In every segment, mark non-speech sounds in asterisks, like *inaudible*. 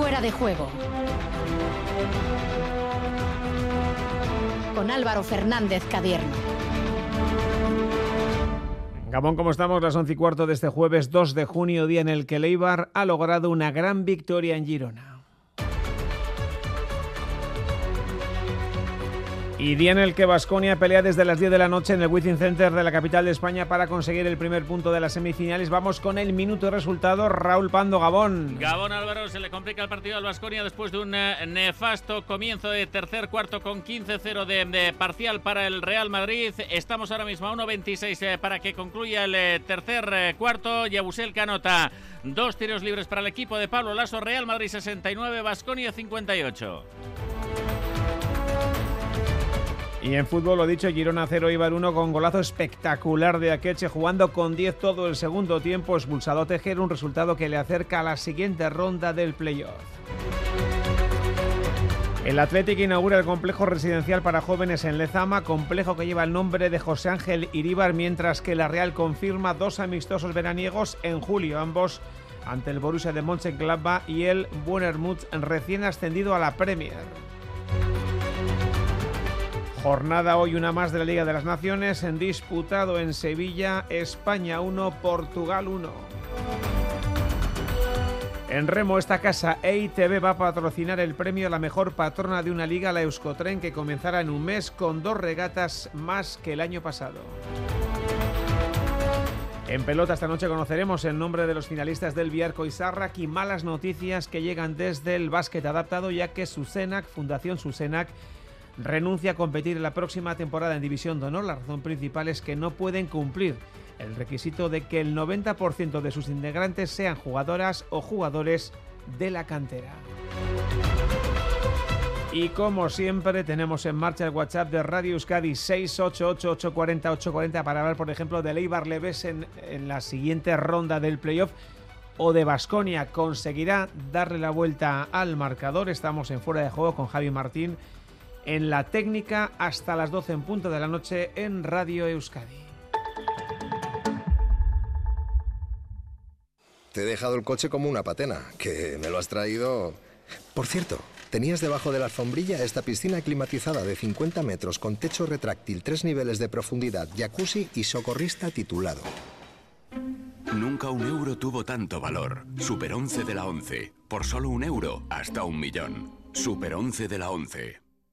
Fuera de juego. Con Álvaro Fernández Cadierno. Gabón, ¿cómo estamos? Las once y cuarto de este jueves 2 de junio, día en el que Leibar ha logrado una gran victoria en Girona. Y día en el que Vasconia pelea desde las 10 de la noche en el Wizzing Center de la capital de España para conseguir el primer punto de las semifinales. Vamos con el minuto de resultado. Raúl Pando, Gabón. Gabón Álvaro, se le complica el partido al Vasconia después de un eh, nefasto comienzo de tercer cuarto con 15-0 de, parcial para el Real Madrid. Estamos ahora mismo a 1.26 eh, para que concluya el eh, tercer cuarto. Yabusel Canota, dos tiros libres para el equipo de Pablo Lasso. Real Madrid 69, Vasconia 58. Y en fútbol, lo dicho, Girona 0 Ibar 1 con golazo espectacular de Akeche, jugando con 10 todo el segundo tiempo, expulsado a Tejer, un resultado que le acerca a la siguiente ronda del playoff. El Atlético inaugura el complejo residencial para jóvenes en Lezama, complejo que lleva el nombre de José Ángel Iríbar, mientras que la Real confirma dos amistosos veraniegos en julio, ambos ante el Borussia de Mönchengladbach y el Buenermut recién ascendido a la Premier. Jornada hoy una más de la Liga de las Naciones, en disputado en Sevilla, España 1, Portugal 1. En remo, esta casa EITB va a patrocinar el premio a la mejor patrona de una liga, la Euskotren, que comenzará en un mes con dos regatas más que el año pasado. En pelota esta noche conoceremos el nombre de los finalistas del Biarco y Sarrac y malas noticias que llegan desde el básquet adaptado, ya que Susenac, Fundación Susenac, renuncia a competir en la próxima temporada en División de Honor. La razón principal es que no pueden cumplir el requisito de que el 90% de sus integrantes sean jugadoras o jugadores de la cantera. Y como siempre tenemos en marcha el WhatsApp de Radio Euskadi 688-840-840 para hablar por ejemplo de Leibar Leves en, en la siguiente ronda del playoff o de Basconia. ¿Conseguirá darle la vuelta al marcador? Estamos en fuera de juego con Javi Martín en la técnica hasta las 12 en punto de la noche en Radio Euskadi. Te he dejado el coche como una patena, que me lo has traído... Por cierto, tenías debajo de la alfombrilla esta piscina climatizada de 50 metros con techo retráctil, tres niveles de profundidad, jacuzzi y socorrista titulado. Nunca un euro tuvo tanto valor. Super 11 de la 11. Por solo un euro, hasta un millón. Super 11 de la 11.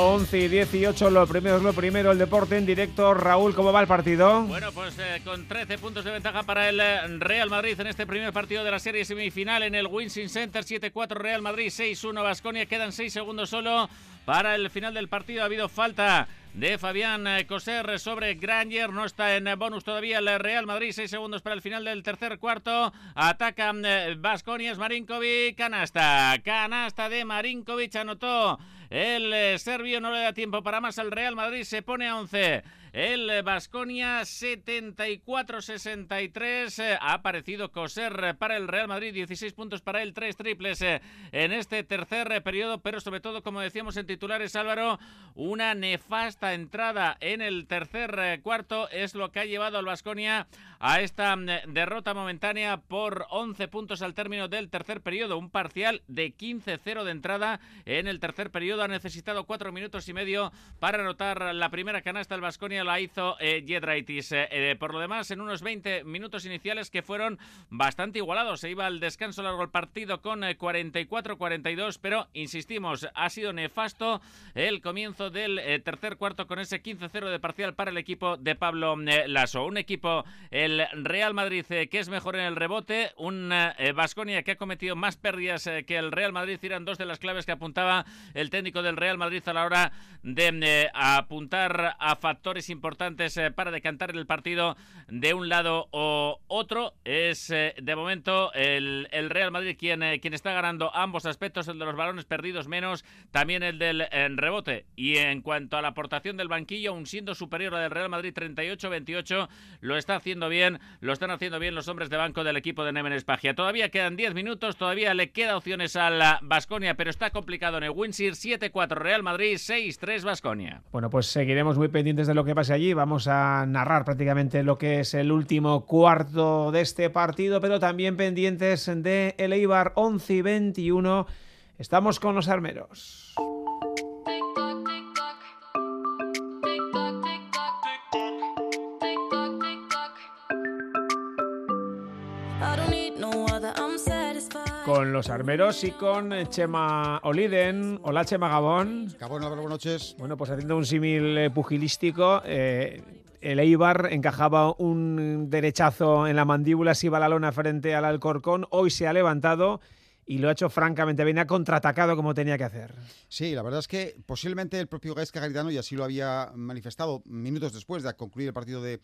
11 y 18, lo primero es lo primero, el deporte en directo. Raúl, ¿cómo va el partido? Bueno, pues eh, con 13 puntos de ventaja para el eh, Real Madrid en este primer partido de la serie semifinal en el Winston Center, 7-4 Real Madrid, 6-1 Basconia, quedan 6 segundos solo para el final del partido. Ha habido falta de Fabián eh, Coser sobre Granger. No está en bonus todavía el Real Madrid. Seis segundos para el final del tercer cuarto. Ataca Vasconias, Marinkovic, canasta. Canasta de Marinkovic, anotó el eh, serbio no le da tiempo para más al Real Madrid, se pone a 11. El Basconia 74-63. Eh, ha aparecido Coser para el Real Madrid, 16 puntos para él, 3 triples eh, en este tercer periodo, pero sobre todo, como decíamos en titulares, Álvaro, una nefasta entrada en el tercer cuarto es lo que ha llevado al Basconia a esta derrota momentánea por 11 puntos al término del tercer periodo. Un parcial de 15-0 de entrada en el tercer periodo. Ha necesitado 4 minutos y medio para anotar la primera canasta del Basconia la hizo eh, Jedraitis. Eh, eh, por lo demás, en unos 20 minutos iniciales que fueron bastante igualados. Se iba al descanso largo el partido con 44-42, pero insistimos, ha sido nefasto el comienzo del tercer cuarto con ese 15-0 de parcial para el equipo de Pablo Lasso. Un equipo, el Real Madrid, que es mejor en el rebote, un Vasconia que ha cometido más pérdidas que el Real Madrid. Eran dos de las claves que apuntaba el técnico del Real Madrid a la hora de apuntar a factores importantes eh, para decantar el partido de un lado o otro. Es eh, de momento el, Real Madrid quien, quien está ganando ambos aspectos, el de los balones perdidos menos, también el del rebote. Y en cuanto a la aportación del banquillo, aún siendo superior a la del Real Madrid 38-28, lo está haciendo bien, lo están haciendo bien los hombres de banco del equipo de Nemen Espagia. Todavía quedan 10 minutos, todavía le queda opciones a la Basconia, pero está complicado en el Windsor 7-4 Real Madrid, 6-3 Basconia. Bueno, pues seguiremos muy pendientes de lo que pase allí. Vamos a narrar prácticamente lo que es el último cuarto de este partido, pero también pendientes de el Eibar 11 y 21. Estamos con los armeros. Los armeros y con Chema Oliden. Hola Chema Gabón. Gabón, buenas noches. Bueno, pues haciendo un símil eh, pugilístico, eh, el Eibar encajaba un derechazo en la mandíbula, se iba la lona frente al Alcorcón, hoy se ha levantado y lo ha hecho francamente bien, ha contraatacado como tenía que hacer. Sí, la verdad es que posiblemente el propio Gaisca Garitano, y así lo había manifestado minutos después de concluir el partido de,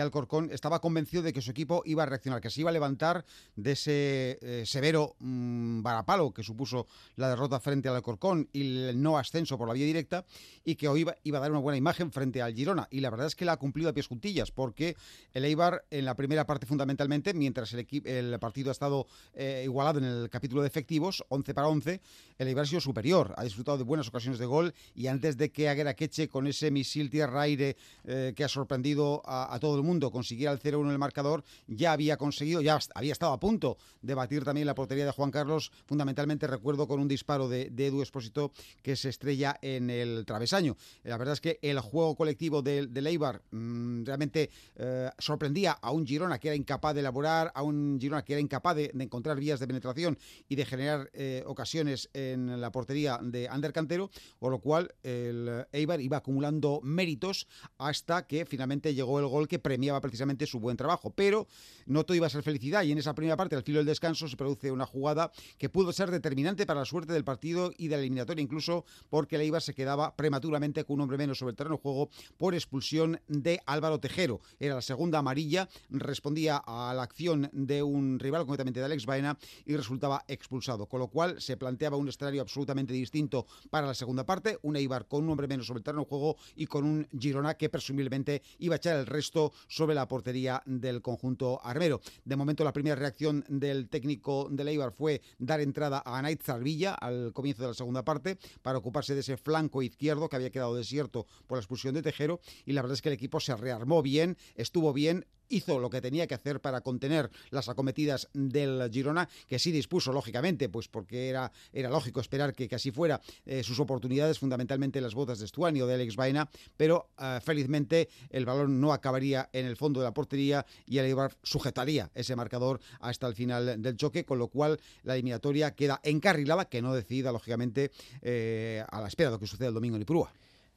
Alcorcón, estaba convencido de que su equipo iba a reaccionar, que se iba a levantar de ese eh, severo mm, varapalo que supuso la derrota frente al Alcorcón y el no ascenso por la vía directa, y que hoy iba, a dar una buena imagen frente al Girona. Y la verdad es que la ha cumplido a pies juntillas, porque el Eibar en la primera parte fundamentalmente, mientras el, el partido ha estado eh, igualado en el capítulo de efectivos, 11 para 11, el Eibar ha sido superior, ha disfrutado de buenas ocasiones de gol y antes de que Aguera Queche con ese misil tierra-aire eh, que ha sorprendido a, todo el mundo consiguiera el 0-1 en el marcador, ya había conseguido, ya había estado a punto de batir también la portería de Juan Carlos, fundamentalmente recuerdo con un disparo de, Edu Espósito que se estrella en el travesaño. La verdad es que el juego colectivo del de Eibar mm, realmente eh, sorprendía a un Girona que era incapaz de elaborar, a un Girona que era incapaz de, de encontrar vías de penetración y de generar eh, ocasiones en la portería de Ander Cantero, por lo cual el Eibar iba acumulando méritos hasta que finalmente llegó el gol que premiaba precisamente su buen trabajo. Pero no todo iba a ser felicidad y en esa primera parte, al filo del descanso, se produce una jugada que pudo ser determinante para la suerte del partido y de la eliminatoria, incluso porque el Eibar se quedaba prematuramente con un hombre menos sobre el terreno de juego por expulsión de Álvaro Tejero. Era la segunda amarilla, respondía a la acción de un rival, concretamente de Alex Baena, y resultaba expulsado con lo cual se planteaba un escenario absolutamente distinto para la segunda parte, un Eibar con un hombre menos sobre el terreno de juego y con un Girona que presumiblemente iba a echar el resto sobre la portería del conjunto armero. De momento la primera reacción del técnico del Eibar fue dar entrada a Anait Zarvilla al comienzo de la segunda parte para ocuparse de ese flanco izquierdo que había quedado desierto por la expulsión de Tejero y la verdad es que el equipo se rearmó bien, estuvo bien, hizo lo que tenía que hacer para contener las acometidas del Girona, que sí dispuso, lógicamente, pues porque era, era lógico esperar que, así fuera eh, sus oportunidades, fundamentalmente las botas de Stuani o de Alex Baena, pero eh, felizmente el balón no acabaría en el fondo de la portería y el Eibar sujetaría ese marcador hasta el final del choque, con lo cual la eliminatoria queda encarrilada, que no decida, lógicamente, eh, a la espera de lo que suceda el domingo en Ipurúa.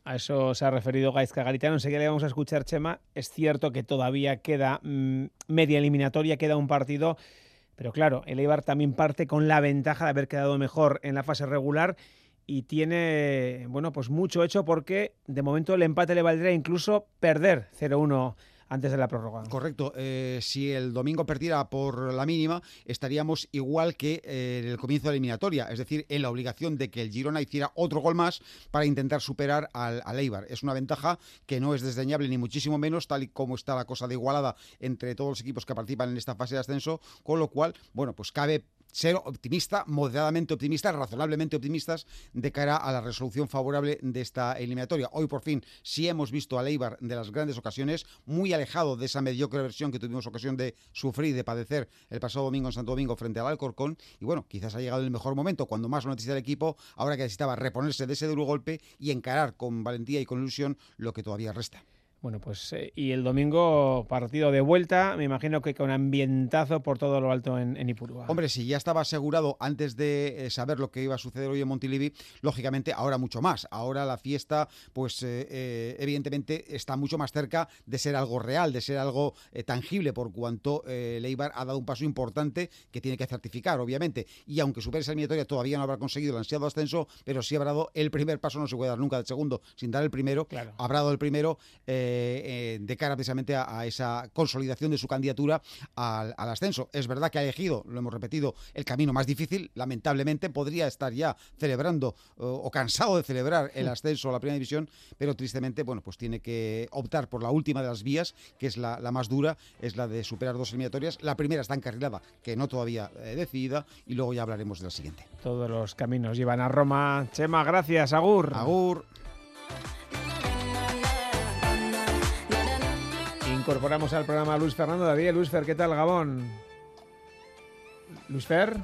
A eso se ha referido Gaizka Garitano. Enseguida le vamos a escuchar, Chema. Es cierto que todavía queda mm, media eliminatoria, queda un partido. Pero claro, el Eibar también parte con la ventaja de haber quedado mejor en la fase regular y tiene, bueno, pues mucho hecho porque de momento el empate le valdría incluso perder 0-1 antes de la prórroga. Correcto. Eh, si el domingo perdiera por la mínima, estaríamos igual que eh, en el comienzo de la eliminatoria, es decir, en la obligación de que el Girona hiciera otro gol más para intentar superar al, al Eibar. Es una ventaja que no es desdeñable ni muchísimo menos, tal y como está la cosa de igualada entre todos los equipos que participan en esta fase de ascenso, con lo cual, bueno, pues cabe ser optimista, moderadamente optimista, razonablemente optimistas de cara a la resolución favorable de esta eliminatoria. Hoy por fin sí hemos visto a Leibar de las grandes ocasiones, muy alejado de esa mediocre versión que tuvimos ocasión de sufrir y de padecer el pasado domingo en Santo Domingo frente al Alcorcón. Y bueno, quizás ha llegado el mejor momento, cuando más lo necesita el equipo, ahora que necesitaba reponerse de ese duro golpe y encarar con valentía y con ilusión lo que todavía resta. Bueno, pues eh, y el domingo partido de vuelta, me imagino que con ambientazo por todo lo alto en, en Ipurúa. Hombre, si ya estaba asegurado antes de eh, saber lo que iba a suceder hoy en Montilivi, lógicamente ahora mucho más. Ahora la fiesta, pues eh, evidentemente está mucho más cerca de ser algo real, de ser algo tangible, por cuanto Leibar ha dado un paso importante que tiene que certificar, obviamente. Y aunque supere esa eliminatoria, todavía no habrá conseguido el ansiado ascenso, pero sí habrá dado el primer paso, no se puede dar nunca el segundo sin dar el primero. Habrá dado el primero eh, de cara precisamente a, esa consolidación de su candidatura al, ascenso. Es verdad que ha elegido, lo hemos repetido, el camino más difícil. Lamentablemente podría estar ya celebrando o cansado de celebrar el *laughs* ascenso a la primera división, pero tristemente, bueno, pues tiene que optar por la última de las vías, que es la, más dura, es la de superar dos eliminatorias. La primera está encarrilada, que no todavía eh, decidida, y luego ya hablaremos de la siguiente. Todos los caminos llevan a Roma. Chema, gracias. Agur. Agur. Incorporamos al programa a Luis Fernando David. Luis Fer, ¿qué tal, Gabón? Luis Fer.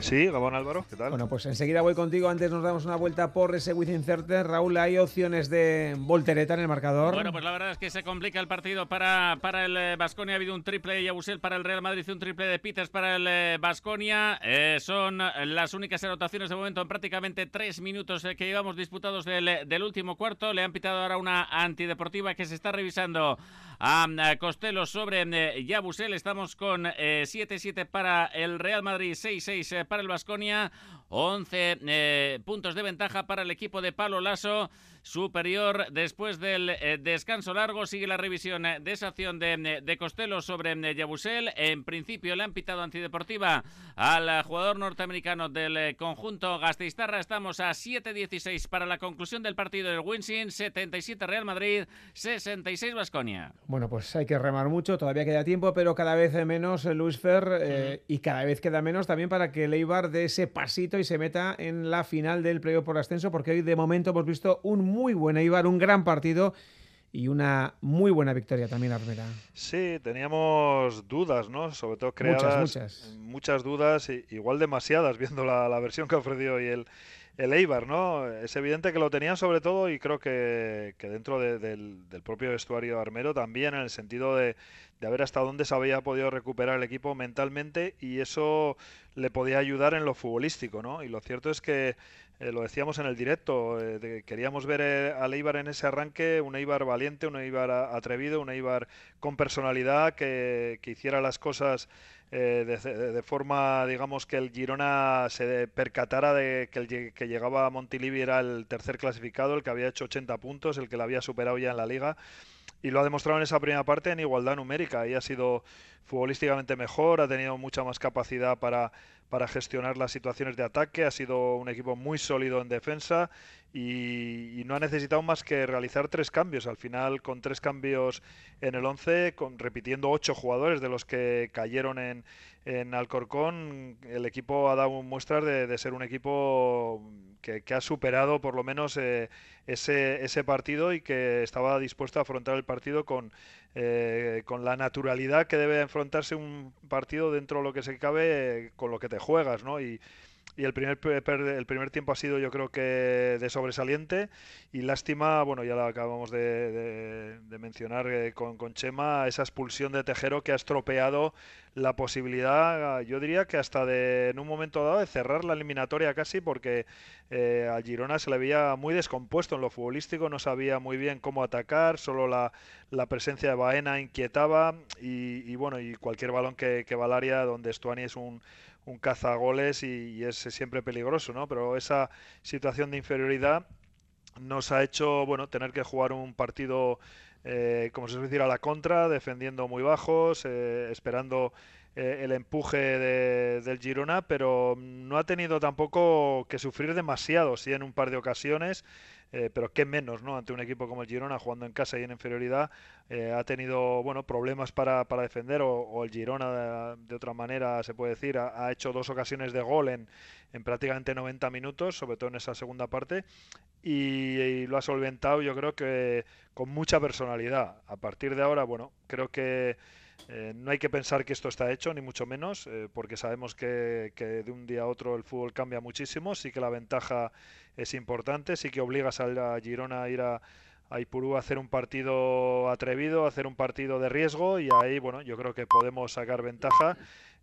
Sí, Gabón Álvaro, ¿qué tal? Bueno, pues enseguida voy contigo. Antes nos damos una vuelta por ese Within Center. Raúl, ¿hay opciones de voltereta en el marcador? Bueno, pues la verdad es que se complica el partido para, para el Vasconia. Eh, ha habido un triple de Yabusel para el Real Madrid, un triple de Peters para el Vasconia. Eh, eh, son las únicas anotaciones de momento en prácticamente tres minutos que llevamos disputados del, del último cuarto. Le han pitado ahora una antideportiva que se está revisando a Costello sobre Yabusel. Estamos con 7-7 para el Real Madrid, 6-6 para el Vasconia. 11 eh, puntos de ventaja para el equipo de Palo Lasso superior después del eh, descanso largo. Sigue la revisión eh, de esa acción de, de Costello sobre Yabusel. En principio le han pitado antideportiva al jugador norteamericano del conjunto Gasteiztarra. Estamos a 7-16 para la conclusión del partido del Winsin. 77 Real Madrid, 66 Vasconia. Bueno, pues hay que remar mucho. Todavía queda tiempo, pero cada vez menos Luis Fer y cada vez queda menos también para que Leibar dé ese pasito y se meta en la final del playoff por ascenso, porque hoy de momento hemos visto un muy buen Eibar, un gran partido y una muy buena victoria también Armera. Sí, teníamos dudas, ¿no? Sobre todo creadas muchas, muchas. dudas, igual demasiadas viendo la, versión que ofreció hoy el, el Eibar, ¿no? Es evidente que lo tenían sobre todo y creo que, dentro del, propio vestuario armero también en el sentido de, de ver hasta dónde se había podido recuperar el equipo mentalmente y eso le podía ayudar en lo futbolístico, ¿no? Y lo cierto es que eh, lo decíamos en el directo, eh, queríamos ver eh, a Eibar en ese arranque, un Eibar valiente, un Eibar atrevido, un Eibar con personalidad, que, hiciera las cosas de, forma, digamos, que el Girona se percatara de que el que llegaba a Montilivi era el tercer clasificado, el que había hecho 80 puntos, el que lo había superado ya en la liga y lo ha demostrado en esa primera parte en igualdad numérica y ha sido futbolísticamente mejor, ha tenido mucha más capacidad para, para gestionar las situaciones de ataque, ha sido un equipo muy sólido en defensa y, no ha necesitado más que realizar tres cambios. Al final, con tres cambios en el 11, con, repitiendo ocho jugadores de los que cayeron en, en Alcorcón, el equipo ha dado muestras de, ser un equipo que, ha superado por lo menos eh, ese, ese partido y que estaba dispuesto a afrontar el partido con, eh, con la naturalidad que debe enfrentarse un partido dentro de lo que se cabe eh, con lo que te juegas, ¿no? Y, y el primer, el primer tiempo ha sido yo creo que de sobresaliente. Y lástima, bueno, ya lo acabamos de, mencionar eh, con, con, Chema, esa expulsión de Tejero que ha estropeado la posibilidad, yo diría que hasta de en un momento dado de cerrar la eliminatoria casi porque eh, a Girona se le veía muy descompuesto en lo futbolístico, no sabía muy bien cómo atacar, solo la, la presencia de Baena inquietaba. Y, bueno, y cualquier balón que, que va al área donde Stuani es un un cazagoles y, y es siempre peligroso, ¿no? Pero esa situación de inferioridad nos ha hecho, bueno, tener que jugar un partido, eh, como se suele decir, a la contra, defendiendo muy bajos, eh, esperando eh, el empuje del Girona, pero no ha tenido tampoco que sufrir demasiado, sí en un par de ocasiones. Eh, pero qué menos, ¿no? Ante un equipo como el Girona jugando en casa y en inferioridad, eh, ha tenido, bueno, problemas para, para defender o, el Girona de, otra manera se puede decir, ha, hecho dos ocasiones de gol en, en, prácticamente 90 minutos, sobre todo en esa segunda parte, y, lo ha solventado yo creo que con mucha personalidad. A partir de ahora, bueno, creo que eh, no hay que pensar que esto está hecho, ni mucho menos, porque sabemos que, que, de un día a otro el fútbol cambia muchísimo. Sí que la ventaja es importante. Sí que obligas a Girona a ir a, a Ipurú a hacer un partido atrevido, a hacer un partido de riesgo y ahí, bueno, yo creo que podemos sacar ventaja.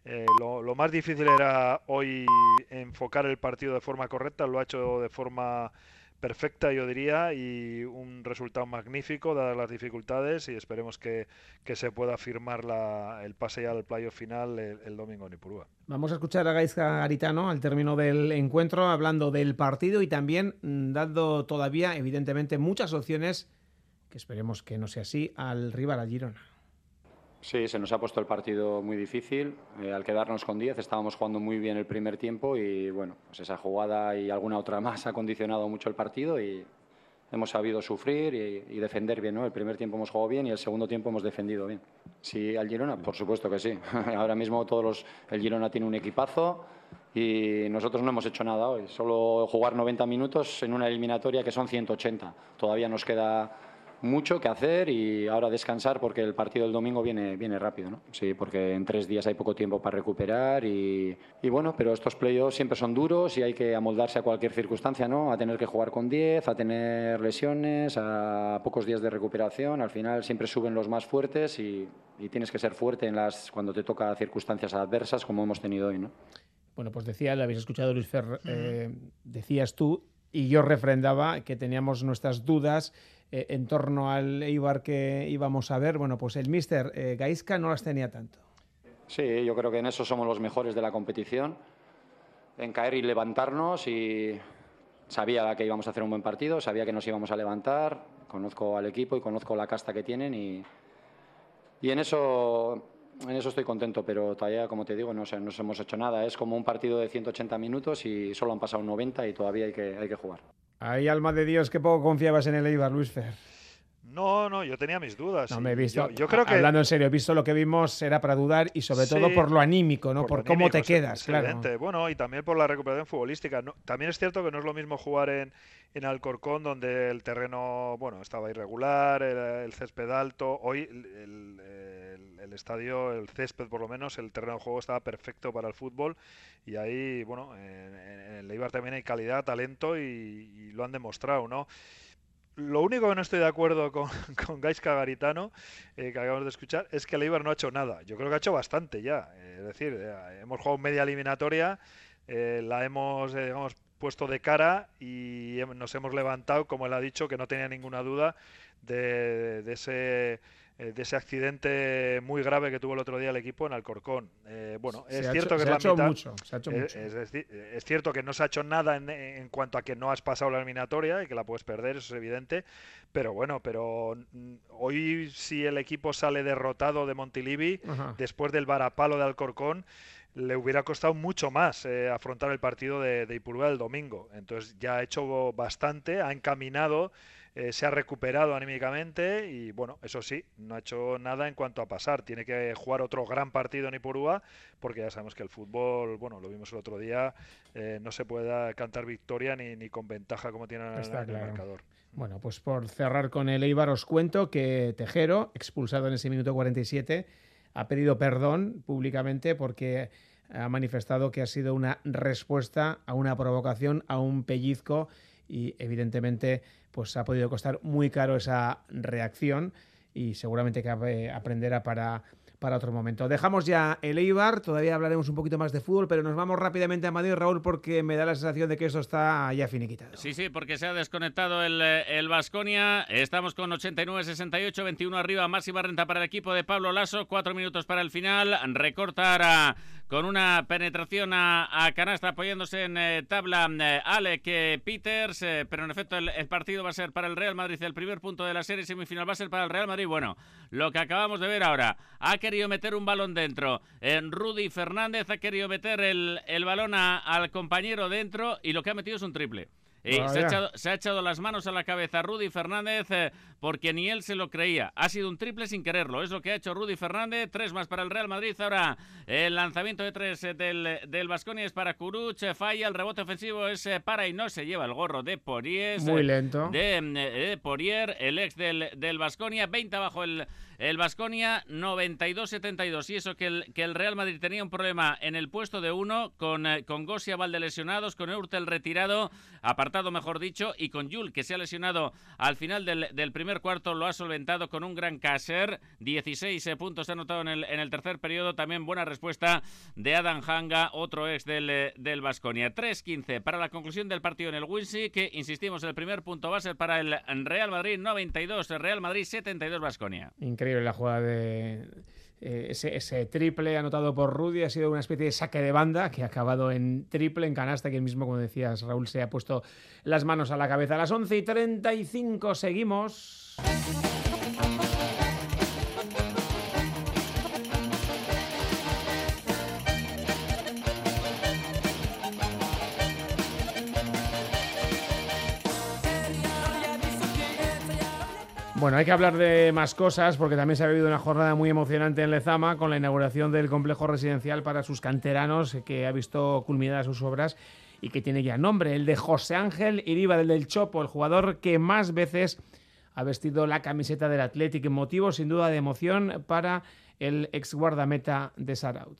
Eh, lo, lo, más difícil era hoy enfocar el partido de forma correcta, lo ha hecho de forma perfecta, yo diría, y un resultado magnífico, dadas las dificultades, y esperemos que, se pueda firmar la, el pase ya al playo final el, domingo en Ipurúa. Vamos a escuchar a Gaisca Garitano al término del encuentro, hablando del partido y también mm, dando todavía, evidentemente, muchas opciones que esperemos que no sea así, al rival, al Girona. Sí, se nos ha puesto el partido muy difícil. Eh, al quedarnos con 10 estábamos jugando muy bien el primer tiempo y bueno, pues esa jugada y alguna otra más ha condicionado mucho el partido y hemos sabido sufrir y, defender bien. ¿no? El primer tiempo hemos jugado bien y el segundo tiempo hemos defendido bien. Sí, al Girona, por supuesto que sí. *laughs* Ahora mismo todos los, el Girona tiene un equipazo y nosotros no hemos hecho nada hoy. Solo jugar 90 minutos en una eliminatoria que son 180. Todavía nos queda mucho que hacer y ahora descansar porque el partido del domingo viene, viene rápido, ¿no? Sí, porque en tres días hay poco tiempo para recuperar y, y bueno, pero estos playoffs siempre son duros y hay que amoldarse a cualquier circunstancia, ¿no? A tener que jugar con 10, a tener lesiones, a pocos días de recuperación. Al final siempre suben los más fuertes y, y tienes que ser fuerte en las, cuando te toca circunstancias adversas como hemos tenido hoy, ¿no? Bueno, pues decía, lo habéis escuchado Luis Fer, eh, decías tú, y yo refrendaba que teníamos nuestras dudas eh, en torno al Eibar que íbamos a ver. Bueno, pues el míster eh, no las tenía tanto. Sí, yo creo que en eso somos los mejores de la competición, en caer y levantarnos y sabía que íbamos a hacer un buen partido, sabía que nos íbamos a levantar, conozco al equipo y conozco la casta que tienen y, en eso en eso estoy contento, pero todavía, como te digo, no, no hemos hecho nada. Es como un partido de 180 minutos y solo han pasado 90 y todavía hay que, hay que jugar. Ay, alma de Dios, que poco confiabas en el Eibar, Luis Fer. No, no, yo tenía mis dudas. No me he visto. Yo, creo que hablando en serio, he visto lo que vimos era para dudar y sobre todo por lo anímico, ¿no? Por, cómo te quedas, claro. Bueno, y también por la recuperación futbolística. también es cierto que no es lo mismo jugar en, en Alcorcón, donde el terreno, bueno, estaba irregular, el, césped alto. Hoy el, el, estadio, el césped por lo menos, el terreno de juego estaba perfecto para el fútbol y ahí, bueno, en, el Eibar también hay calidad, talento y, lo han demostrado, ¿no? Lo único que no estoy de acuerdo con, *laughs* con Gaisca Garitano, eh, que acabamos de escuchar, es que el Eibar no ha hecho nada. Yo creo que ha hecho bastante ya. Eh, es decir, eh, hemos jugado media eliminatoria, la hemos digamos, puesto de cara y nos hemos levantado, como él ha dicho, que no tenía ninguna duda de ese eh, de ese accidente muy grave que tuvo el otro día el equipo en Alcorcón. Eh, bueno, es cierto que es la mitad. Mucho, se ha hecho mucho. Es, cierto que no se ha hecho nada en, cuanto a que no has pasado la eliminatoria y que la puedes perder, eso es evidente. Pero bueno, pero mm, hoy si el equipo sale derrotado de Montilivi, después del varapalo de Alcorcón, le hubiera costado mucho más eh, afrontar el partido de, de Ipurúa el domingo. Entonces ya ha hecho bastante, ha encaminado eh, se ha recuperado anímicamente y bueno, eso sí, no ha hecho nada en cuanto a pasar. Tiene que jugar otro gran partido en Ipurúa porque ya sabemos que el fútbol, bueno, lo vimos el otro día, eh, no se puede cantar victoria ni, ni con ventaja como tiene el, el marcador. Bueno, pues por cerrar con el Eibar os cuento que Tejero, expulsado en ese minuto 47, ha pedido perdón públicamente porque ha manifestado que ha sido una respuesta a una provocación, a un pellizco y evidentemente pues ha podido costar muy caro esa reacción y seguramente que aprenderá para para otro momento. Dejamos ya el Eibar, todavía hablaremos un poquito más de fútbol, pero nos vamos rápidamente a Madrid, Raúl, porque me da la sensación de que esto está ya finiquitado. Sí, sí, porque se ha desconectado el Vasconia. Estamos con 89-68, 21 arriba, máxima renta para el equipo de Pablo Lasso, cuatro minutos para el final. Recorta ahora con una penetración a, canasta apoyándose en eh, tabla eh, Alec Peters, eh, pero en efecto el, partido va a ser para el Real Madrid, el primer punto de la serie semifinal va a ser para el Real Madrid. Bueno, lo que acabamos de ver ahora, ha querido meter un balón dentro, en Rudy Fernández ha querido meter el balón al compañero dentro y lo que ha metido es un triple se, ha echado, las manos a la cabeza Rudy Fernández eh, porque ni él se lo creía. Ha sido un triple sin quererlo. Es lo que ha hecho Rudy Fernández. Tres más para el Real Madrid. Ahora el lanzamiento de tres eh, del, del Vasconia es para Kuruch. Eh, falla. El rebote ofensivo es para y no se lleva el gorro de Porier. Muy lento. De, de Porier, el ex del, del Vasconia. 20 abajo el, el Vasconia 92-72. Y eso que el, Real Madrid tenía un problema en el puesto de uno con, eh, con Gosia Valde lesionados, con Eurtel retirado, apartado mejor dicho, y con Yul que se ha lesionado al final del, primer cuarto, lo ha solventado con un gran caser. 16 eh, puntos se ha anotado en el, en el tercer periodo. También buena respuesta de Adam Hanga, otro ex del, eh, del Vasconia. 3-15 para la conclusión del partido en el Winsi, que insistimos, el primer punto va a ser para el Real Madrid 92, Real Madrid 72 Vasconia. Increíble la jugada de, eh, ese, triple anotado por Rudy ha sido una especie de saque de banda que ha acabado en triple, en canasta, que el mismo, como decías, Raúl, se ha puesto las manos a la cabeza. A las 11 y 35 seguimos. Bueno, hay que hablar de más cosas porque también se ha vivido una jornada muy emocionante en Lezama con la inauguración del complejo residencial para sus canteranos que ha visto culminadas sus obras y que tiene ya nombre, el de José Ángel Iriba, del del Chopo, el jugador que más veces ha vestido la camiseta del Athletic, motivo sin duda de emoción para el ex guardameta de Sarauz.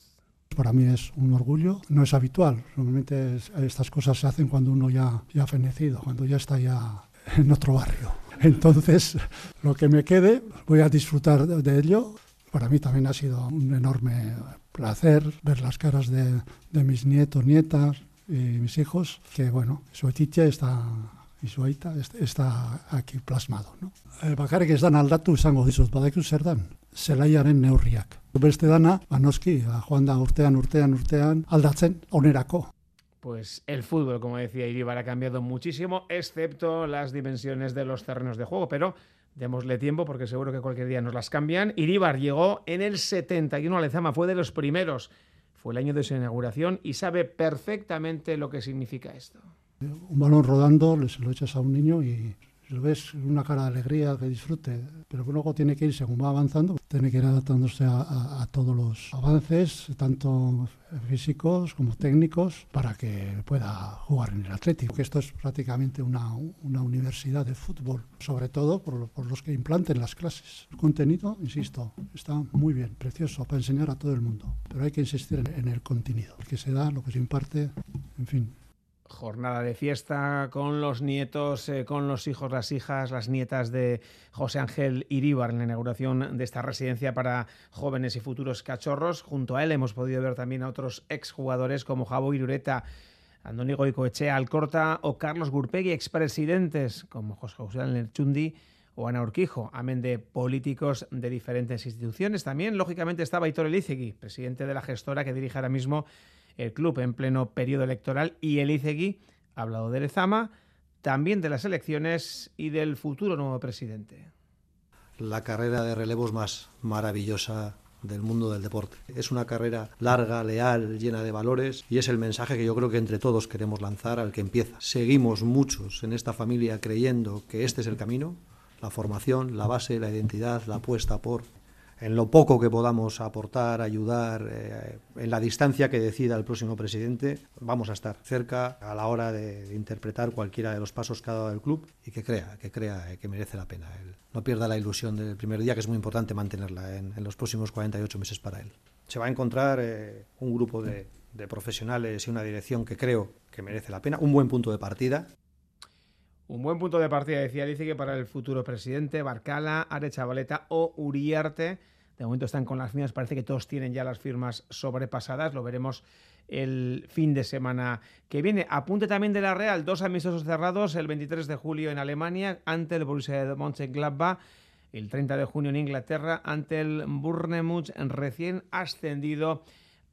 Para mí es un orgullo, no es habitual, normalmente estas cosas se hacen cuando uno ya, ya ha fenecido, cuando ya está ya en otro barrio. Entonces, lo que me quede, voy a disfrutar de ello. Para mí también ha sido un enorme placer ver las caras de, mis nietos, nietas y mis hijos, que bueno, su etitia está y su aita está aquí plasmado. No? Bakarrik ez dan aldatu izango dizut, badakizu zer dan, zelaiaren neurriak. Beste dana, banoski, joan da urtean, urtean, urtean, aldatzen onerako pues el fútbol, como decía Iribar, ha cambiado muchísimo, excepto las dimensiones de los terrenos de juego, pero démosle tiempo porque seguro que cualquier día nos las cambian. Iribar llegó en el 71 a Lezama, fue de los primeros, fue el año de su inauguración y sabe perfectamente lo que significa esto. Un balón rodando, se lo echas a un niño y lo ves una cara de alegría, que disfrute, pero luego tiene que ir, según va avanzando, tiene que ir adaptándose a, todos los avances, tanto físicos como técnicos, para que pueda jugar en el Atlético. Que esto es prácticamente una, una universidad de fútbol, sobre todo por, los que implanten las clases. El contenido, insisto, está muy bien, precioso, para enseñar a todo el mundo, pero hay que insistir en, en el contenido, que se da, lo que se imparte, en fin, jornada de fiesta con los nietos, eh, con los hijos, las hijas, las nietas de José Ángel Iríbar en la inauguración de esta residencia para jóvenes y futuros cachorros. Junto a él hemos podido ver también a otros exjugadores como Javo Irureta, Andoni Goicoechea Alcorta o Carlos Gurpegui, expresidentes como José José Lerchundi o Ana Urquijo, amén de políticos de diferentes instituciones. También, lógicamente, estaba Hitor Elizegui, presidente de la gestora que dirige ahora mismo el club en pleno periodo electoral y el ICEGI ha hablado de Lezama, también de las elecciones y del futuro nuevo presidente. La carrera de relevos más maravillosa del mundo del deporte. Es una carrera larga, leal, llena de valores y es el mensaje que yo creo que entre todos queremos lanzar al que empieza. Seguimos muchos en esta familia creyendo que este es el camino, la formación, la base, la identidad, la apuesta por en lo poco que podamos aportar, ayudar, eh, en la distancia que decida el próximo presidente, vamos a estar cerca a la hora de, interpretar cualquiera de los pasos que ha dado el club y que crea, que crea eh, que merece la pena. no pierda la ilusión del primer día, que es muy importante mantenerla en, los próximos 48 meses para él. Se va a encontrar eh, un grupo de profesionales y una dirección que creo que merece la pena, un buen punto de partida, un buen punto de partida, decía, dice que para el futuro presidente, Barcala, Arechavaleta o Uriarte, de momento están con las firmas, parece que todos tienen ya las firmas sobrepasadas, lo veremos el fin de semana que viene. Apunte también de la Real, dos amistosos cerrados el 23 de julio en Alemania ante el Borussia de Mönchengladbach, el 30 de junio en Inglaterra ante el Bournemouth recién ascendido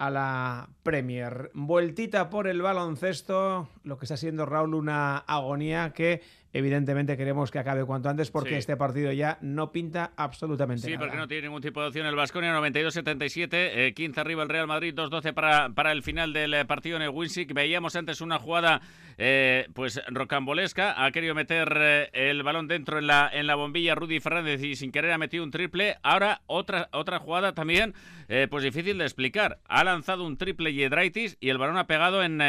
a la Premier. Vueltita por el baloncesto, lo que está siendo Raúl una agonía que evidentemente queremos que acabe cuanto antes porque este partido ya no pinta absolutamente nada. Sí, porque no tiene ningún tipo de opción el Vasconia 92-77, 15 arriba el Real Madrid, 2-12 para, para el final del eh, partido en el Winsick. Veíamos antes una jugada eh, pues rocambolesca, ha querido meter eh, el balón dentro en la, en la bombilla Rudy Fernández y sin querer ha metido un triple. Ahora otra, otra jugada también pues difícil de explicar. Ha lanzado un triple Yedraitis y el balón ha pegado en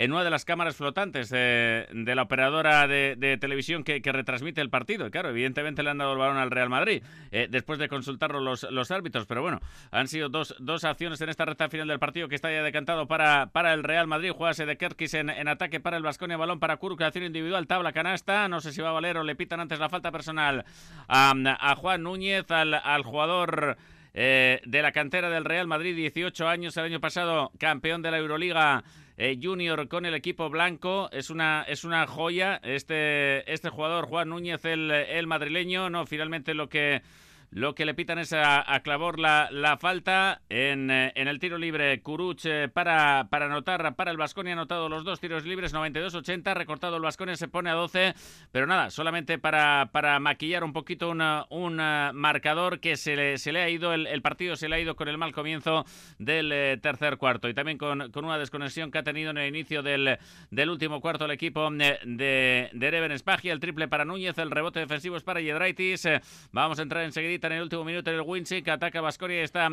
en una de las cámaras flotantes de, la operadora de, televisión que, retransmite el partido. Y claro, evidentemente le han dado el balón al Real Madrid eh, después de consultarlo los, los árbitros. Pero bueno, han sido dos, dos acciones en esta recta final del partido que está ya decantado para, para el Real Madrid. Juegase de Kerkis en, ataque para el Vasconia, balón para Kuru, creación individual, tabla canasta. No sé si va a valer o le pitan antes la falta personal a, Juan Núñez, al, al jugador. Eh, de la cantera del Real Madrid, 18 años, el año pasado campeón de la Euroliga eh, junior con el equipo blanco. Es una, es una joya este, este jugador, Juan Núñez, el, el madrileño. No, finalmente lo que lo que le pitan es a, Clavor la, la falta en, eh, en, el tiro libre. Curuch para, para anotar para el Vasconia, ha anotado los dos tiros libres, 92-80, recortado el Vasconia, se pone a 12, pero nada, solamente para, para maquillar un poquito un marcador que se le, se le ha ido, el, partido se le ha ido con el mal comienzo del tercer cuarto y también con, con, una desconexión que ha tenido en el inicio del, del último cuarto el equipo de, de, Reven Spagia, el triple para Núñez, el rebote defensivo es para Yedraitis. Eh, vamos a entrar enseguida en el último minuto en el Winsick. Ataca Vasconia. Está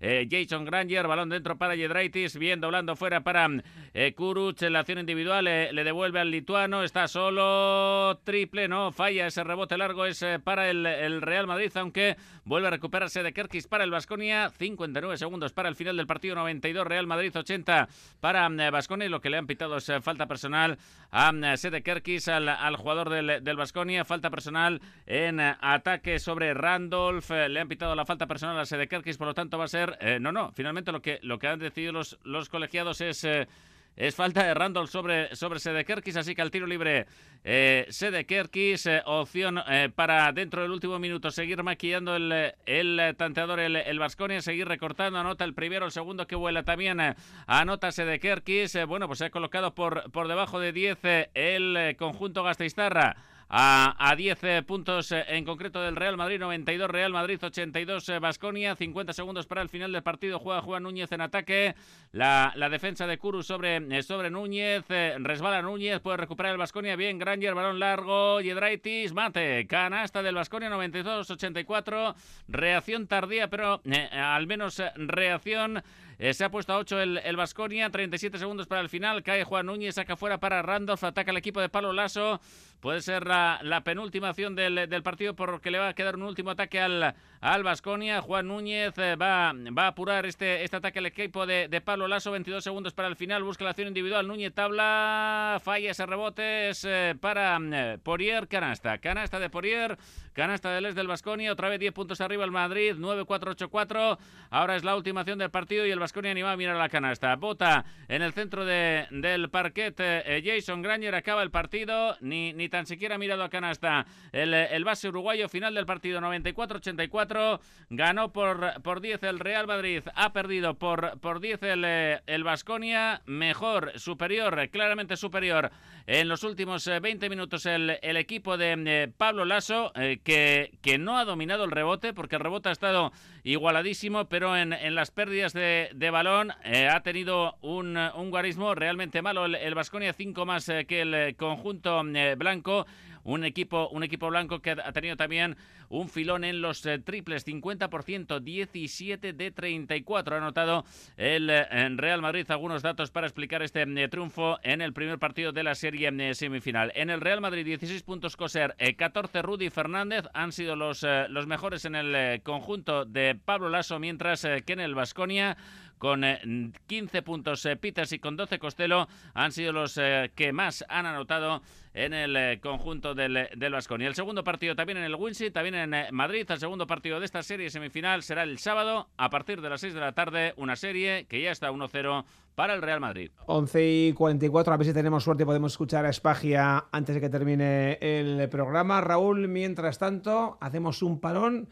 eh, Jason Granger. Balón dentro para Yedraitis. Bien doblando fuera para eh, Kuruch. En la acción individual le devuelve al lituano. Está solo. Triple. No falla. Ese rebote largo es para el, Real Madrid. Aunque vuelve a recuperarse de Kerkis para el Vasconia. 59 segundos para el final del partido. 92 Real Madrid. 80 para Vasconia. Lo que le han pitado es falta personal a Sede Kerkis, al, jugador del Vasconia. falta personal en ataque sobre Randolph. Eh, le han pitado la falta personal a Sedekerkis, por lo tanto va a ser... Eh, no, no, finalmente lo que, lo que han decidido los, los colegiados es... Eh, es falta de Randolph sobre, sobre Sedekerkis, así que al tiro libre eh, Sedekerkis, opción para dentro del último minuto seguir maquillando el, el tanteador, el, el Vasconia, seguir recortando, anota el primero, el segundo que vuela también, anota Sedekerkis, bueno, pues se ha colocado por, por debajo de 10 el conjunto Gasteiztarra a, 10 eh, puntos eh, en concreto del Real Madrid, 92 Real Madrid, 82 Basconia, 50 segundos para el final del partido, juega Juan Núñez en ataque, la, la defensa de Curu sobre, eh, sobre Núñez, resbala Núñez, puede recuperar el Basconia, bien, Granger, balón largo, Yedraitis, mate, canasta del Basconia, 92-84, reacción tardía, pero al menos reacción eh, se ha puesto a 8 el Vasconia, 37 segundos para el final. Cae Juan Núñez, saca fuera para Randolph, ataca el equipo de Palo Lasso. Puede ser la, penúltima acción del, del, partido porque le va a quedar un último ataque al, al Vasconia. Juan Núñez eh, va, va a apurar este, este ataque al equipo de, de Pablo Lasso. 22 segundos para el final. Busca la acción individual. Núñez tabla. Falla ese rebote. Es eh, para Porier. Canasta. Canasta de Porier. Canasta del Les del Vasconia. Otra vez 10 puntos arriba el Madrid. 9-4-8-4. Ahora es la última acción del partido y el Vasconia anima a mirar la canasta. Bota en el centro de, del parquet eh, Jason Granger. Acaba el partido. Ni, ni tan siquiera ha mirado a canasta el, el base uruguayo. Final del partido 94-84. Ganó por, por 10 el Real Madrid. Ha perdido por, por 10 el, eh, el Vasconia. Mejor, superior, claramente superior en los últimos 20 eh, minutos el, el equipo de Pablo Lasso, que, que no ha dominado el rebote porque el rebote ha estado igualadísimo, pero en, en las pérdidas de, de balón eh, ha tenido un, un, guarismo realmente malo. El Vasconia, cinco más eh, que el eh, conjunto blanco un equipo, un equipo blanco que ha tenido también un filón en los eh, triples, 50%, 17 de 34. Ha anotado el eh, Real Madrid algunos datos para explicar este eh, triunfo en el primer partido de la serie semifinal. En el Real Madrid, 16 puntos Coser, 14 Rudy Fernández han sido los, los mejores en el conjunto de Pablo Lasso, mientras que en el Vasconia con 15 puntos Peters y con 12 Costello han sido los que más han anotado en el conjunto del, del. El segundo partido también en el Winsi, también en eh, Madrid. El segundo partido de esta serie semifinal será el sábado a partir de las 6 de la tarde. Una serie que ya está 1-0 para el Real Madrid. 11 y 44, a ver si tenemos suerte y podemos escuchar a Espagia antes de que termine el programa. Raúl, mientras tanto, hacemos un parón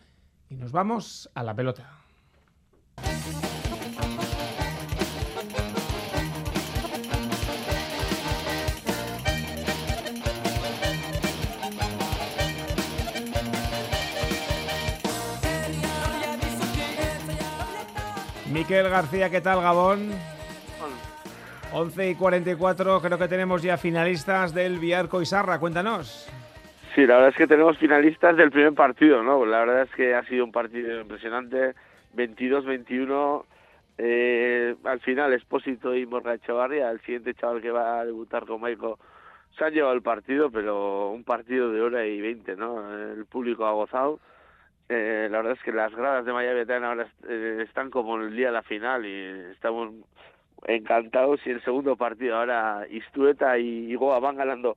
y nos vamos a la pelota. Miquel García, ¿qué tal Gabón? 11 y 44, creo que tenemos ya finalistas del Villarco y Sarra, cuéntanos. Sí, la verdad es que tenemos finalistas del primer partido, ¿no? La verdad es que ha sido un partido impresionante, 22-21, eh, al final Espósito y Morga Echevarria, el siguiente chaval que va a debutar con Maico, se han llevado el partido, pero un partido de hora y 20, ¿no? El público ha gozado eh, la verdad es que las gradas de Miami ahora eh, están como el día de la final y estamos encantados. Y el segundo partido ahora Istueta y Goa van ganando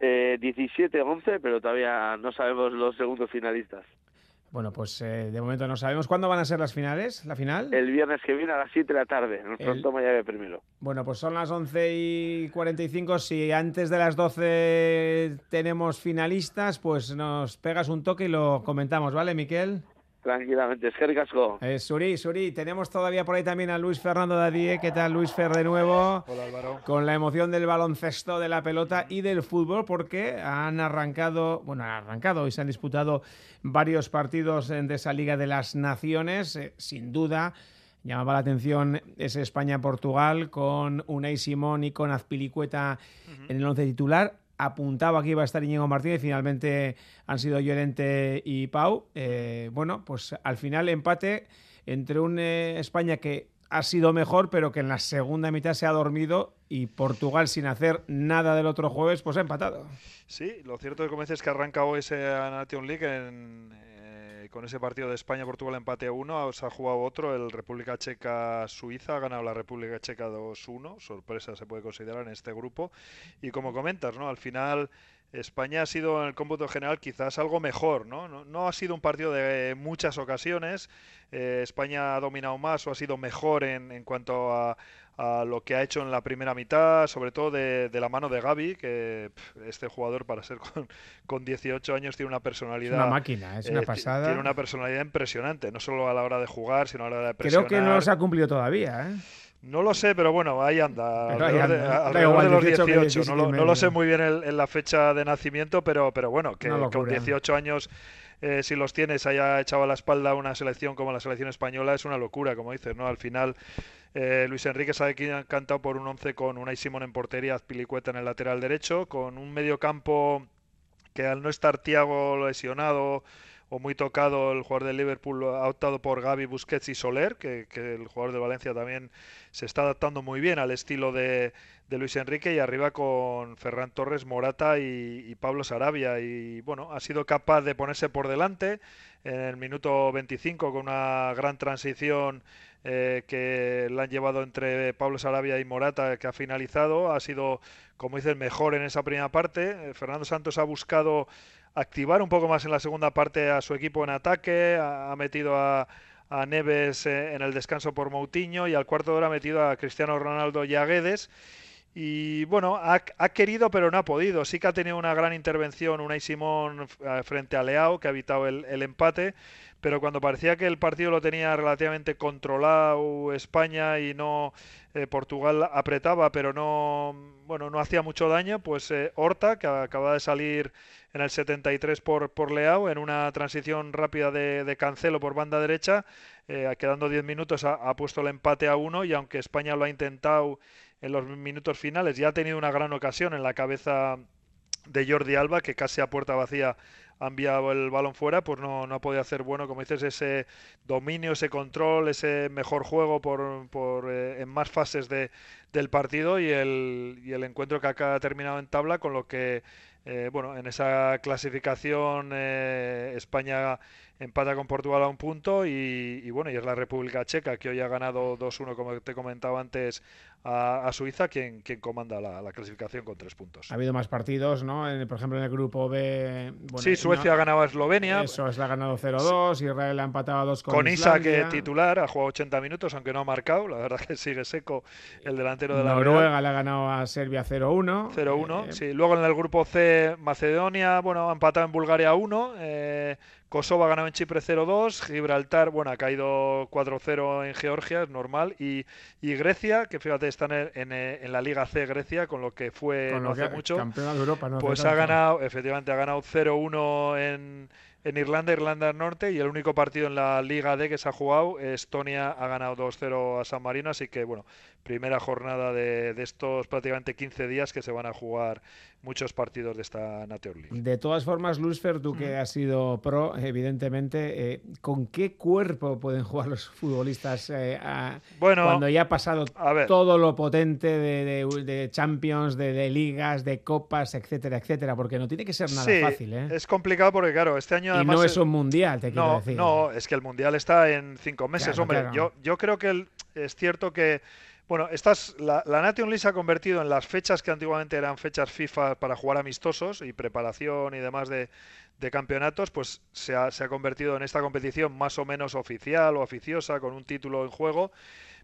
eh, 17-11, pero todavía no sabemos los segundos finalistas. Bueno, pues eh, de momento no sabemos. ¿Cuándo van a ser las finales? ¿La final? El viernes que viene a las 7 de la tarde. Nos el... toma llave primero. Bueno, pues son las 11 y 45. Si antes de las 12 tenemos finalistas, pues nos pegas un toque y lo comentamos, ¿vale, Miquel? Tranquilamente, es que ricasco. Eh, Suri, Suri, tenemos todavía por ahí también a Luis Fernando Dadie. ¿Qué tal, Luis Fer, de nuevo? Hola, Álvaro. Con la emoción del baloncesto, de la pelota y del fútbol, porque han arrancado, bueno, han arrancado y se han disputado varios partidos de esa Liga de las Naciones. Eh, sin duda, llamaba la atención ese España-Portugal con Unai Simón y con Azpilicueta uh -huh. en el once titular apuntaba que iba a estar Íñigo Martínez, finalmente han sido Llorente y Pau. Eh, bueno, pues al final empate entre un eh, España que ha sido mejor, pero que en la segunda mitad se ha dormido y Portugal sin hacer nada del otro jueves, pues ha empatado. Sí, lo cierto que como que arranca hoy ese Nation League en, eh, con ese partido de España-Portugal empate a uno, se ha jugado otro, el República Checa-Suiza, ha ganado la República Checa 2-1, sorpresa se puede considerar en este grupo, y como comentas, ¿no? al final España ha sido en el cómputo general quizás algo mejor, ¿no? No, no ha sido un partido de muchas ocasiones, eh, España ha dominado más o ha sido mejor en, en cuanto a, a, lo que ha hecho en la primera mitad, sobre todo de, de la mano de Gaby, que pff, este jugador para ser con, con, 18 años tiene una personalidad... Es una máquina, es una eh, pasada. Tiene una personalidad impresionante, no solo a la hora de jugar, sino a la hora de presionar. Creo que no se ha cumplido todavía, ¿eh? No lo sé, pero bueno, ahí anda, *laughs* alrededor, ahí anda. De, alrededor igual, de, los 18. 18 no, lo, no, lo, sé muy bien en, en, la fecha de nacimiento, pero, pero bueno, que con 18 años, eh, si los tienes, haya echado a la espalda una selección como la selección española, es una locura, como dices, ¿no? Al final, eh, Luis Enrique sabe que ha cantado por un 11 con Unai Simón en portería, Azpilicueta en el lateral derecho, con un medio campo que al no estar Tiago lesionado o muy tocado el jugador del Liverpool ha optado por Gaby Busquets y Soler, que, que, el jugador de Valencia también se está adaptando muy bien al estilo de, de Luis Enrique y arriba con Ferran Torres, Morata y, Pablo Sarabia. Y bueno, ha sido capaz de ponerse por delante en el minuto 25 con una gran transición eh, que la han llevado entre Pablo Sarabia y Morata, que ha finalizado. Ha sido, como dices, mejor en esa primera parte. Fernando Santos ha buscado activar un poco más en la segunda parte a su equipo en ataque, ha, metido a, a Neves eh, en el descanso por Moutinho y al cuarto de hora ha metido a Cristiano Ronaldo y a Guedes. Y bueno, ha, ha, querido pero no ha podido. Sí que ha tenido una gran intervención Unai Simón frente a Leao, que ha evitado el, empate pero cuando parecía que el partido lo tenía relativamente controlado España y no eh, Portugal apretaba, pero no bueno no hacía mucho daño, pues eh, Horta que acaba de salir en el 73 por, por Leao en una transición rápida de, de Cancelo por banda derecha, eh, quedando 10 minutos ha, ha, puesto el empate a uno y aunque España lo ha intentado en los minutos finales. Ya ha tenido una gran ocasión en la cabeza de Jordi Alba que casi a puerta vacía ha enviado el balón fuera, pues no, no ha podido hacer bueno, como dices, ese dominio, ese control, ese mejor juego por, por eh, en más fases de, del partido y el, y el encuentro que acá ha terminado en tabla, con lo que, eh, bueno, en esa clasificación eh, España empata con Portugal a un punto y, y, bueno, y es la República Checa que hoy ha ganado 2-1, como te comentaba antes, a, a Suiza, quien, quien comanda la, la, clasificación con tres puntos. Ha habido más partidos, ¿no? En, por ejemplo, en el grupo B. Bueno, sí, Suecia no, ha ganado a Eslovenia. Eso, es la ha ganado 0-2, Israel ha empatado a 2 con, con Isaac titular, ha jugado 80 minutos, aunque no ha marcado. La verdad que sigue seco el delantero de la Noruega le ha ganado a Serbia 0-1. 0-1, eh, sí. Luego en el grupo C, Macedonia, bueno, ha empatado en Bulgaria 1. Eh, Kosovo ha ganado en Chipre 0-2, Gibraltar, bueno, ha caído 4-0 en Georgia, es normal, y, y, Grecia, que fíjate, está en, en, en, la Liga C Grecia, con lo que fue con no hace mucho, de Europa, no pues ha ganado, efectivamente, ha ganado 0-1 en, en Irlanda, Irlanda del Norte, y el único partido en la Liga D que se ha jugado, Estonia ha ganado 2-0 a San Marino, así que, bueno, primera jornada de, de, estos prácticamente 15 días que se van a jugar muchos partidos de esta Nature League. De todas formas, Luzfer, tú que has sido pro, evidentemente, eh, ¿con qué cuerpo pueden jugar los futbolistas eh, a, bueno, cuando ya ha pasado todo lo potente de, de, de Champions, de, ligas, de copas, etcétera, etcétera? Porque no tiene que ser nada sí, fácil. ¿eh? Es complicado porque, claro, este año además... Y no es un mundial, te quiero no, decir. No, es que el mundial está en cinco meses. Claro, Hombre, claro. Yo, yo creo que el, es cierto que Bueno, estas, la, la Nation League se ha convertido en las fechas que antiguamente eran fechas FIFA para jugar amistosos y preparación y demás de, campeonatos, pues se ha, se ha convertido en esta competición más o menos oficial o oficiosa, con un título en juego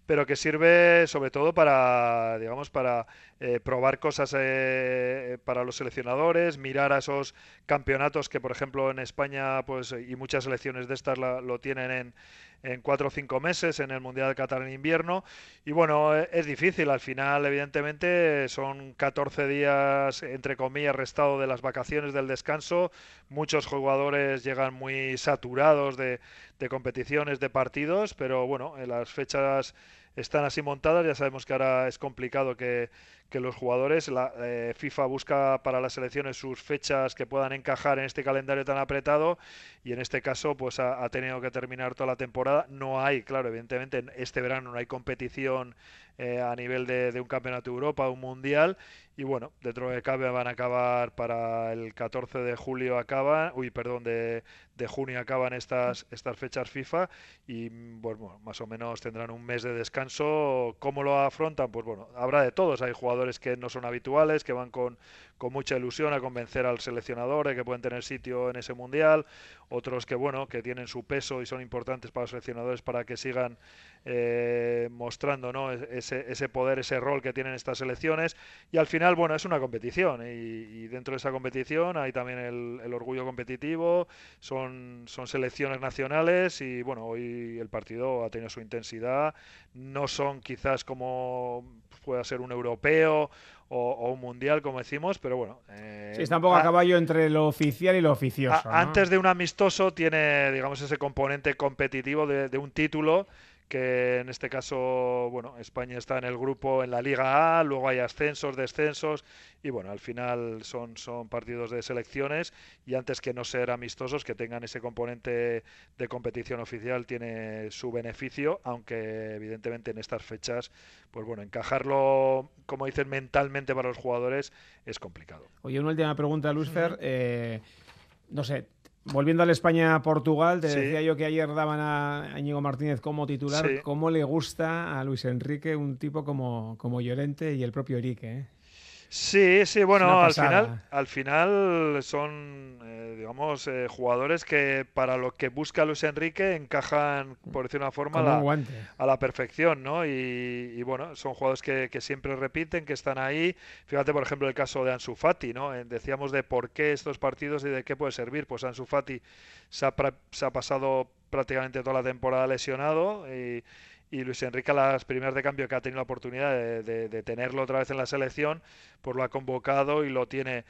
pero que sirve sobre todo para, digamos, para eh, probar cosas eh, para los seleccionadores, mirar a esos campeonatos que, por ejemplo, en España, pues, y muchas selecciones de estas lo tienen en, en cuatro o cinco meses en el Mundial de Qatar en invierno. Y bueno, e, es difícil. Al final, evidentemente, son 14 días, entre comillas, restado de las vacaciones del descanso. Muchos jugadores llegan muy saturados de, de competiciones, de partidos, pero bueno, en las fechas están así montadas. Ya sabemos que ahora es complicado que, que los jugadores, la eh, FIFA busca para las selecciones sus fechas que puedan encajar en este calendario tan apretado y en este caso pues ha, tenido que terminar toda la temporada. No hay, claro, evidentemente este verano no hay competición eh, a nivel de, de, un campeonato de Europa, un mundial y bueno, dentro de cabe van a acabar para el 14 de julio acaban, uy, perdón, de, de junio acaban estas, estas fechas FIFA y bueno, más o menos tendrán un mes de descanso. ¿Cómo lo afrontan? Pues bueno, habrá de todos. Hay jugadores que no son habituales, que van con, con mucha ilusión a convencer al seleccionador de que pueden tener sitio en ese mundial, otros que bueno, que tienen su peso y son importantes para los seleccionadores para que sigan eh, mostrando ¿no? E-, ese, ese poder, ese rol que tienen estas selecciones y al final, bueno, es una competición y, dentro de esa competición hay también el, el orgullo competitivo, son son, selecciones nacionales y bueno, hoy el partido ha tenido su intensidad. No son quizás como pueda ser un europeo o, un mundial, como decimos, pero bueno. Eh, sí, está un poco a, caballo entre lo oficial y lo oficioso. Antes de un amistoso tiene, digamos, ese componente competitivo de, de un título que en este caso, bueno, España está en el grupo en la Liga A, luego hay ascensos, descensos y bueno, al final son, son partidos de selecciones y antes que no ser amistosos, que tengan ese componente de competición oficial tiene su beneficio, aunque evidentemente en estas fechas, pues bueno, encajarlo, como dicen, mentalmente para los jugadores es complicado. Oye, una última pregunta, Luisfer. Eh, no sé, Volviendo al España-Portugal, te decía yo que ayer daban a Íñigo Martínez como titular. ¿Cómo le gusta a Luis Enrique un tipo como, como Llorente y el propio Erique? Eh? Sí, sí, bueno, al final, al final son, eh, digamos, eh, jugadores que para lo que busca Luis Enrique encajan, por decir una forma, a la perfección, ¿no? Y, bueno, son jugadores que, que, siempre repiten, que están ahí. Fíjate, por ejemplo, el caso de Ansu Fati, ¿no? Eh, decíamos de por qué estos partidos y de qué puede servir. Pues Ansu Fati se ha, se ha pasado prácticamente toda la temporada lesionado y y Luis Enrique las primeras de cambio que ha tenido la oportunidad de, tenerlo otra vez en la selección, pues lo ha convocado y lo tiene,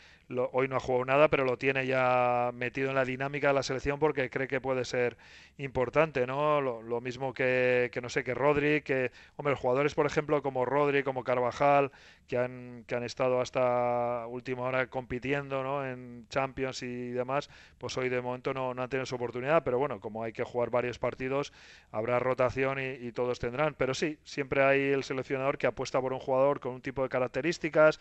hoy no ha jugado nada, pero lo tiene ya metido en la dinámica de la selección porque cree que puede ser importante, ¿no? Lo, mismo que, que, no sé, que Rodri, que, hombre, jugadores, por ejemplo, como Rodri, como Carvajal, que han, que han estado hasta última hora compitiendo, ¿no? En Champions y demás, pues hoy de momento no, no han tenido su oportunidad, pero bueno, como hay que jugar varios partidos, habrá rotación y todo tendrán, pero sí, siempre hay el seleccionador que apuesta por un jugador con un tipo de características.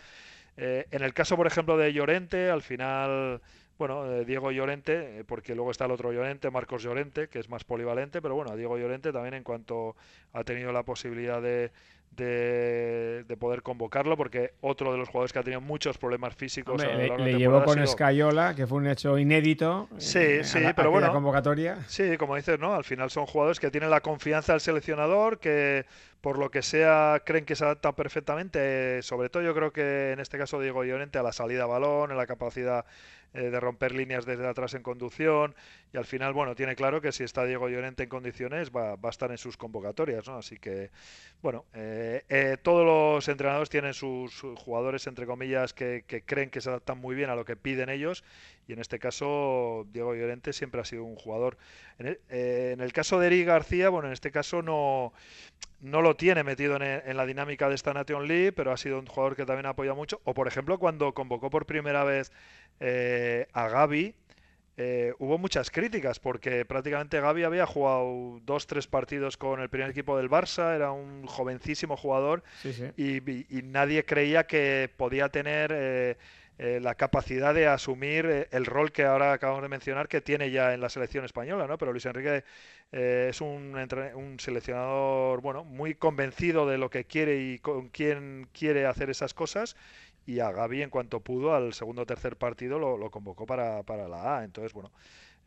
Eh, en el caso, por ejemplo, de Llorente, al final, bueno, eh, Diego Llorente, eh, porque luego está el otro Llorente, Marcos Llorente, que es más polivalente, pero bueno, Diego Llorente también en cuanto ha tenido la posibilidad de, de, poder convocarlo, porque otro de los jugadores que ha tenido muchos problemas físicos. le, llevó con Escayola, que fue un hecho inédito. Sí, sí, pero bueno. convocatoria. Sí, como dices, ¿no? Al final son jugadores que tienen la confianza del seleccionador, que por lo que sea creen que se adaptan perfectamente. Sobre todo, yo creo que en este caso Diego Llorente a la salida a balón, en la capacidad eh, de romper líneas desde atrás en conducción y al final, bueno, tiene claro que si está Diego Llorente en condiciones va, va a estar en sus convocatorias, ¿no? Así que, bueno, eh, eh, todos los entrenadores tienen sus jugadores, entre comillas, que, creen que se adaptan muy bien a lo que piden ellos y en este caso Diego Llorente siempre ha sido un jugador. En el, en el caso de Eri García, bueno, en este caso no no lo tiene metido en, la dinámica de esta Nation League, pero ha sido un jugador que también apoya mucho. O por ejemplo, cuando convocó por primera vez eh, a Gaby, eh, hubo muchas críticas porque prácticamente Gaby había jugado dos, tres partidos con el primer equipo del Barça, era un jovencísimo jugador Y, nadie creía que podía tener... Eh, eh, la capacidad de asumir eh, el rol que ahora acabamos de mencionar que tiene ya en la selección española, ¿no? Pero Luis Enrique eh, es un, un seleccionador, bueno, muy convencido de lo que quiere y con quién quiere hacer esas cosas y a Gaby en cuanto pudo al segundo o tercer partido lo, lo convocó para, para la A. Entonces, bueno,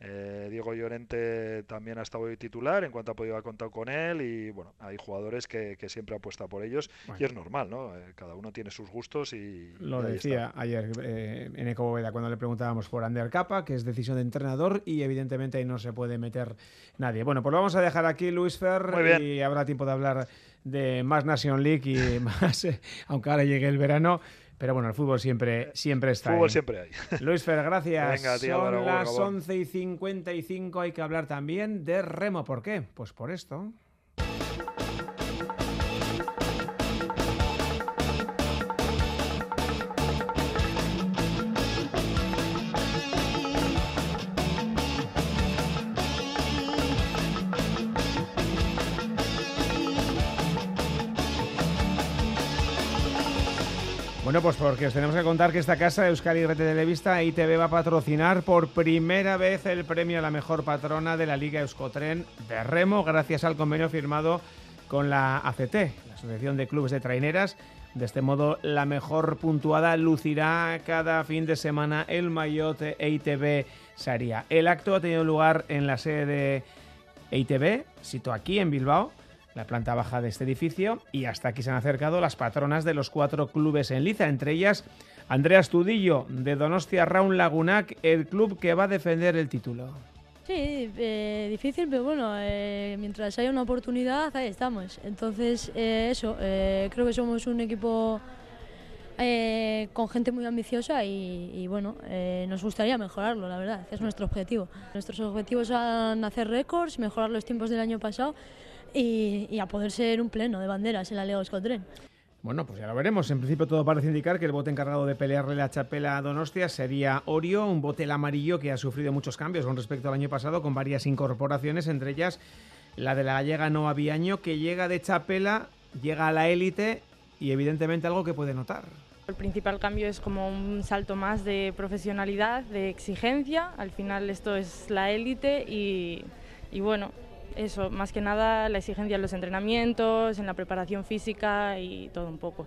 eh, Diego Llorente también ha estado hoy titular, en cuanto ha podido haber contado con él y bueno, hay jugadores que, siempre apuesta por ellos y es normal, ¿no? Eh, cada uno tiene sus gustos y... Lo decía ayer eh, en Eco Boveda cuando le preguntábamos por Ander Capa, que es decisión de entrenador y evidentemente ahí no se puede meter nadie. Bueno, pues lo vamos a dejar aquí, Luis Fer, y habrá tiempo de hablar de más Nation League y *laughs* más, aunque ahora llegue el verano. Pero bueno, el fútbol siempre, siempre está Fútbol siempre hay. *laughs* Luis Fer, gracias. Son las 11 y 55. Hay que hablar también de remo. ¿Por qué? Pues por esto. Bueno, pues porque os tenemos que contar que esta casa, Euskadi Rete Televista, ITV va a patrocinar por primera vez el premio a la mejor patrona de la Liga Euskotren de Remo, gracias al convenio firmado con la ACT, la Asociación de Clubes de Traineras. De este modo, la mejor puntuada lucirá cada fin de semana el maillot EITB Saria. El acto ha tenido lugar en la sede de EITB, sito aquí en Bilbao, la planta baja de este edificio, y hasta aquí se han acercado las patronas de los cuatro clubes en liza, entre ellas Andrea Estudillo, de Donostia Raun Lagunac, el club que va a defender el título. Sí, eh, difícil, pero bueno, eh, mientras haya una oportunidad, ahí estamos. Entonces, eh, eso, creo que somos un equipo con gente muy ambiciosa y bueno, nos gustaría mejorarlo, la verdad, es nuestro objetivo. Nuestros objetivos son hacer récords, mejorar los tiempos del año pasado y, a poder ser un pleno de banderas en la Liga Escotren. Bueno, pues ya lo veremos. En principio todo parece indicar que el bote encargado de pelearle la chapela a Donostia sería Orio, un bote el amarillo que ha sufrido muchos cambios con respecto al año pasado, con varias incorporaciones, entre ellas la de la gallega Noa Viaño, que llega de chapela, llega a la élite y evidentemente algo que puede notar. El principal cambio es como un salto más de profesionalidad, de exigencia. Al final esto es la élite y, y bueno, eso, más que nada la exigencia en los entrenamientos, en la preparación física y todo un poco.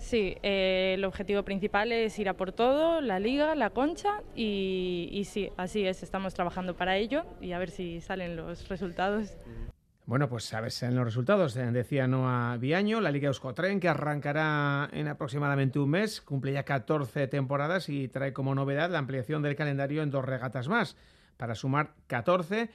Sí, eh, el objetivo principal es ir a por todo, la liga, la concha y, sí, así es, estamos trabajando para ello y a ver si salen los resultados. Bueno, pues a ver si salen los resultados. Decía Noa Viaño, la Liga Euskotren, que arrancará en aproximadamente un mes, cumple ya 14 temporadas y trae como novedad la ampliación del calendario en dos regatas más, para sumar 14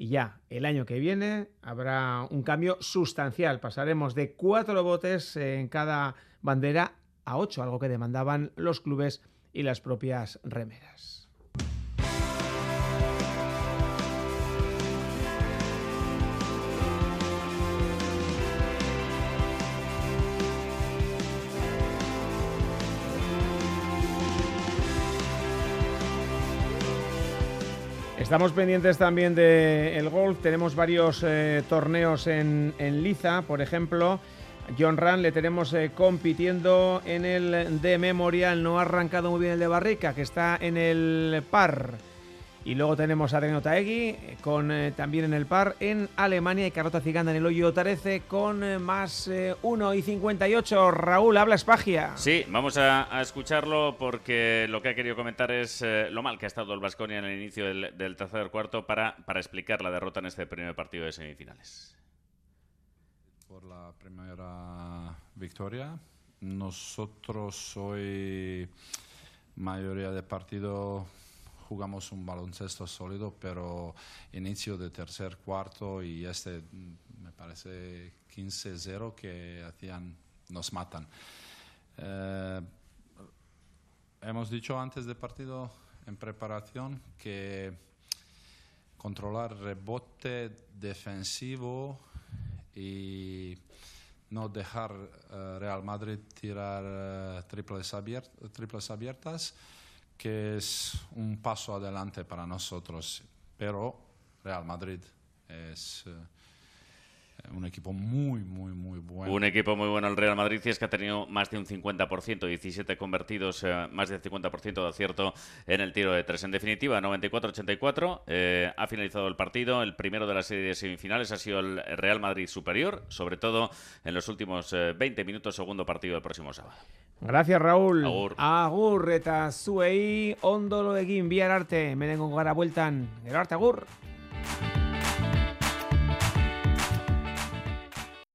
y ya el año que viene habrá un cambio sustancial. Pasaremos de cuatro botes en cada bandera a ocho, algo que demandaban los clubes y las propias remeras. Estamos pendientes también del golf. Tenemos varios eh, torneos en, Liza, por ejemplo. John Rand le tenemos eh, compitiendo en el de Memorial. No ha arrancado muy bien el de Barrica, que está en el par. Y luego tenemos a Adriano Taegui con eh, también en el par en Alemania y Carlota Ciganda en el hoyo 13 con eh, más 1 eh, y 58. Raúl, habla Espagia. Sí, vamos a, escucharlo porque lo que ha querido comentar es lo mal que ha estado el Vasconia en el inicio del, del tercer cuarto para, para explicar la derrota en este primer partido de semifinales. Por la primera victoria, nosotros hoy mayoría de partido jugamos un baloncesto sólido, pero inicio de tercer cuarto y este mm, me parece 15-0 que hacían, nos matan. Eh, hemos dicho antes del partido en preparación que controlar rebote defensivo y no dejar uh, Real Madrid tirar uh, triples, triples abiertas que es un paso adelante para nosotros, pero Real Madrid es, un equipo muy, muy, muy bueno. Un equipo muy bueno el Real Madrid y es que ha tenido más de un 50%, 17 convertidos, eh, más del 50% de acierto en el tiro de tres. En definitiva, 94-84, eh, ha finalizado el partido. El primero de la serie de semifinales ha sido el Real Madrid superior, sobre todo en los últimos 20 minutos, segundo partido del próximo sábado. Gracias, Raúl. Agur. Agur, eta zuei ondolo egin bihar arte. Merengo gara bueltan. Gero arte, agur.